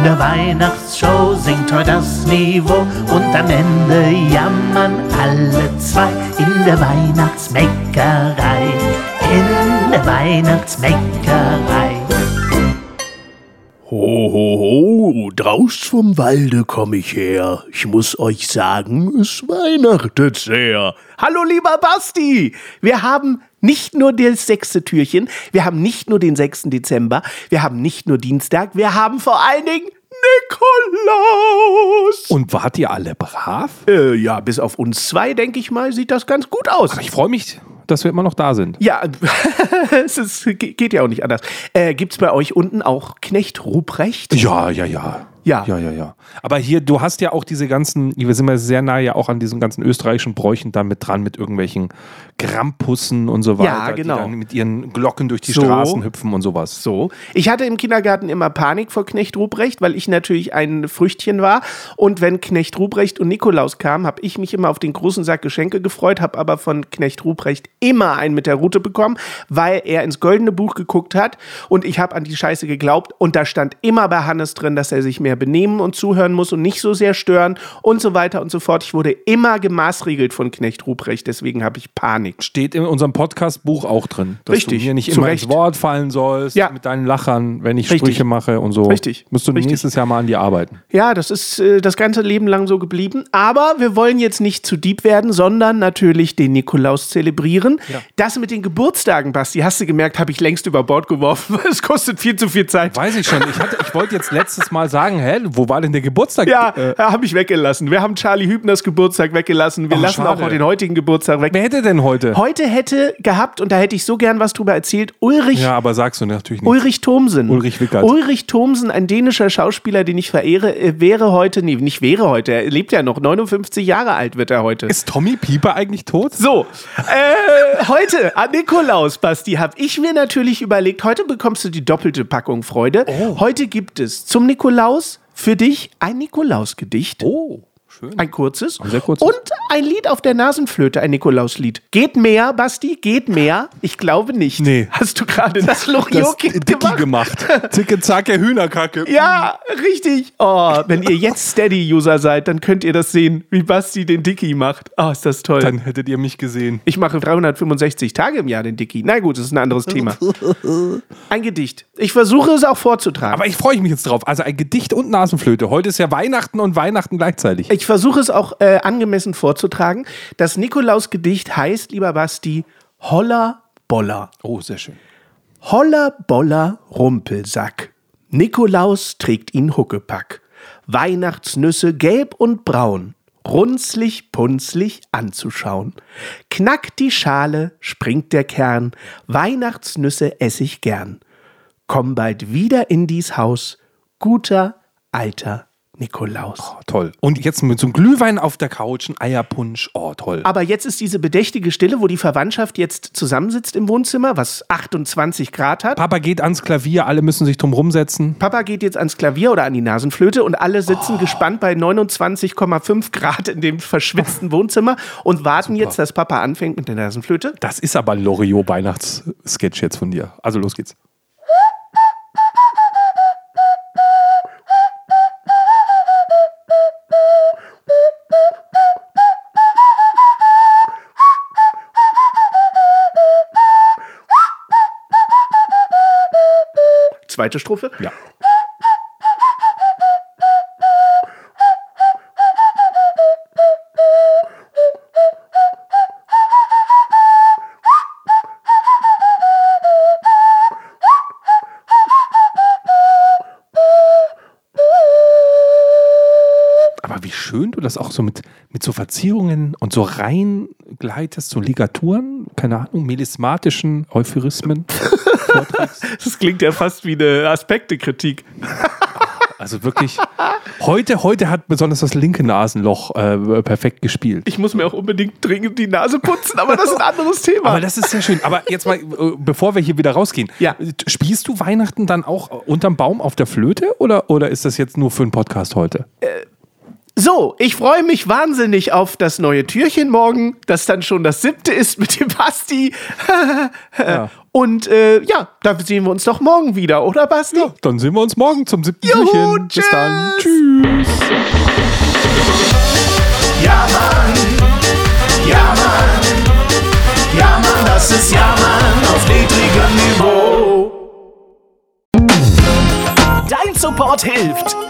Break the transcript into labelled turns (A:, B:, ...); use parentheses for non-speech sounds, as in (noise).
A: In der Weihnachtsshow singt heute das Niveau und am Ende jammern alle zwei. In der Weihnachtsbäckerei, in der Weihnachtsbäckerei.
B: Ho, ho, ho, draus vom Walde komm ich her. Ich muss euch sagen, es weihnachtet sehr.
C: Hallo, lieber Basti! Wir haben nicht nur das sechste Türchen, wir haben nicht nur den 6. Dezember, wir haben nicht nur Dienstag, wir haben vor allen Dingen Nikolaus!
D: Und wart ihr alle brav?
C: Äh, ja, bis auf uns zwei, denke ich mal, sieht das ganz gut aus.
D: Ach, ich freue mich, dass wir immer noch da sind.
C: Ja, (laughs) es ist, geht ja auch nicht anders. Äh, Gibt es bei euch unten auch Knecht Ruprecht?
D: Ja, ja, ja.
C: Ja.
D: Ja, ja, ja. Aber hier, du hast ja auch diese ganzen, wir sind ja sehr nahe ja auch an diesen ganzen österreichischen Bräuchen da mit dran, mit irgendwelchen Grampussen und so weiter.
C: Ja, genau.
D: Die dann mit ihren Glocken durch die
C: So.
D: Straßen hüpfen und sowas.
C: So. Ich hatte im Kindergarten immer Panik vor Knecht Ruprecht, weil ich natürlich ein Früchtchen war. Und wenn Knecht Ruprecht und Nikolaus kamen, habe ich mich immer auf den großen Sack Geschenke gefreut, habe aber von Knecht Ruprecht immer einen mit der Rute bekommen, weil er ins goldene Buch geguckt hat und ich habe an die Scheiße geglaubt und da stand immer bei Hannes drin, dass er sich mehr benehmen und zuhören muss und nicht so sehr stören und so weiter und so fort. Ich wurde immer gemaßregelt von Knecht Ruprecht, deswegen habe ich Panik.
D: Steht in unserem Podcast-Buch auch drin. Dass
C: Richtig,
D: du mir nicht immer
C: Recht.
D: ins Wort fallen sollst,
C: Ja.
D: mit deinen Lachern, wenn ich
C: Richtig.
D: Sprüche mache und so.
C: Richtig,
D: Musst du
C: richtig.
D: nächstes Jahr mal an dir arbeiten.
C: Ja, das ist äh, das ganze Leben lang so geblieben. Aber wir wollen jetzt nicht zu deep werden, sondern natürlich den Nikolaus zelebrieren. Das mit den Geburtstagen, Basti, hast du gemerkt, habe ich längst über Bord geworfen. (laughs) Es kostet viel zu viel Zeit.
D: Weiß ich schon. Ich, hatte- ich wollte jetzt letztes Mal sagen, hä, wo war denn der Geburtstag?
C: Ja,
D: Äh,
C: habe ich weggelassen. Wir haben Charlie Hübners Geburtstag weggelassen. Wir
D: Oh,
C: lassen
D: schade.
C: auch mal den heutigen Geburtstag weg.
D: wer hätte denn heute?
C: Heute hätte gehabt, und da hätte ich so gern was drüber erzählt, Ulrich
D: Ja, aber sagst du natürlich nicht.
C: Ulrich Thomsen.
D: Ulrich Wickert.
C: Ulrich Thomsen, ein dänischer Schauspieler, den ich verehre, äh, wäre heute, nee, nicht wäre heute, er lebt ja noch, 59 Jahre alt wird er heute.
D: Ist Tommy Pieper eigentlich tot?
C: So, äh, heute an Nikolaus, Basti, habe ich mir natürlich überlegt, heute bekommst du die doppelte Packung Freude.
D: Oh.
C: Heute gibt es zum Nikolaus für dich ein Nikolausgedicht.
D: Oh, schön.
C: Ein kurzes.
D: sehr kurzes.
C: Und ein Lied auf der Nasenflöte, ein Nikolauslied. Geht mehr, Basti? Geht mehr? Ich glaube nicht.
D: Nee.
C: Hast du gerade das
D: Dicky
C: gemacht?
D: gemacht. Zicke, zacke, Hühnerkacke.
C: Ja, richtig. Oh, wenn ihr jetzt Steady-User seid, dann könnt ihr das sehen, wie Basti den Dicky macht. Oh, ist das toll.
D: Dann hättet ihr mich gesehen.
C: ich mache 365 Tage im Jahr den Dicky. Na gut, das ist ein anderes Thema. (laughs) Ein Gedicht. Ich versuche es auch vorzutragen.
D: Aber ich freue mich jetzt drauf. Also ein Gedicht und Nasenflöte. Heute ist ja Weihnachten und Weihnachten gleichzeitig.
C: ich versuche es auch äh, angemessen vorzutragen. Das Nikolausgedicht heißt, lieber Basti, Holla Boller.
D: Oh, sehr schön.
C: Holla Boller Rumpelsack. Nikolaus trägt ihn Huckepack. Weihnachtsnüsse gelb und braun, runzlig, punzlig anzuschauen. Knackt die Schale, springt der Kern, Weihnachtsnüsse ess ich gern. Komm bald wieder in dies Haus, guter alter Nikolaus.
D: Oh, toll. Und jetzt mit so einem Glühwein auf der Couch, ein Eierpunsch. Oh, toll.
C: Aber jetzt ist diese bedächtige Stille, wo die Verwandtschaft jetzt zusammensitzt im Wohnzimmer, was 28 Grad hat.
D: Papa geht ans Klavier, alle müssen sich drum rumsetzen.
C: Papa geht jetzt ans Klavier oder an die Nasenflöte und alle sitzen gespannt bei 29,5 Grad in dem verschwitzten (laughs) Wohnzimmer und warten jetzt, dass Papa anfängt mit der Nasenflöte.
D: Das ist aber Loriot-Weihnachtssketch jetzt von dir. Also los geht's.
C: Zweite Strophe.
D: Ja. schön du das auch so mit, mit so Verzierungen und so reingleitest, so Ligaturen, keine Ahnung, melismatischen Euphorismen. (laughs) vorträgst.
E: Das klingt ja fast wie eine Aspektekritik.
D: Also wirklich, heute, heute hat besonders das linke Nasenloch äh, perfekt gespielt.
E: Ich muss mir auch unbedingt dringend die Nase putzen, aber das ist ein anderes Thema.
D: Aber das ist sehr schön. Aber jetzt mal, äh, bevor wir hier wieder rausgehen.
E: Ja.
D: Spielst du Weihnachten dann auch unterm Baum auf der Flöte oder, oder ist das jetzt nur für einen Podcast heute?
E: So, ich freue mich wahnsinnig auf das neue Türchen morgen, das dann schon das siebte ist mit dem Basti.
D: Ja. (laughs)
E: Und äh, ja, da sehen wir uns doch morgen wieder, oder Basti?
D: Dann sehen wir uns morgen zum siebten
E: Juhu,
D: Türchen. Bis dann.
E: tschüss.
D: Tschüss.
C: Ja, Mann. Ja, Mann. Ja, Mann, das ist Ja, Mann auf niedrigem Niveau. Dein Support hilft.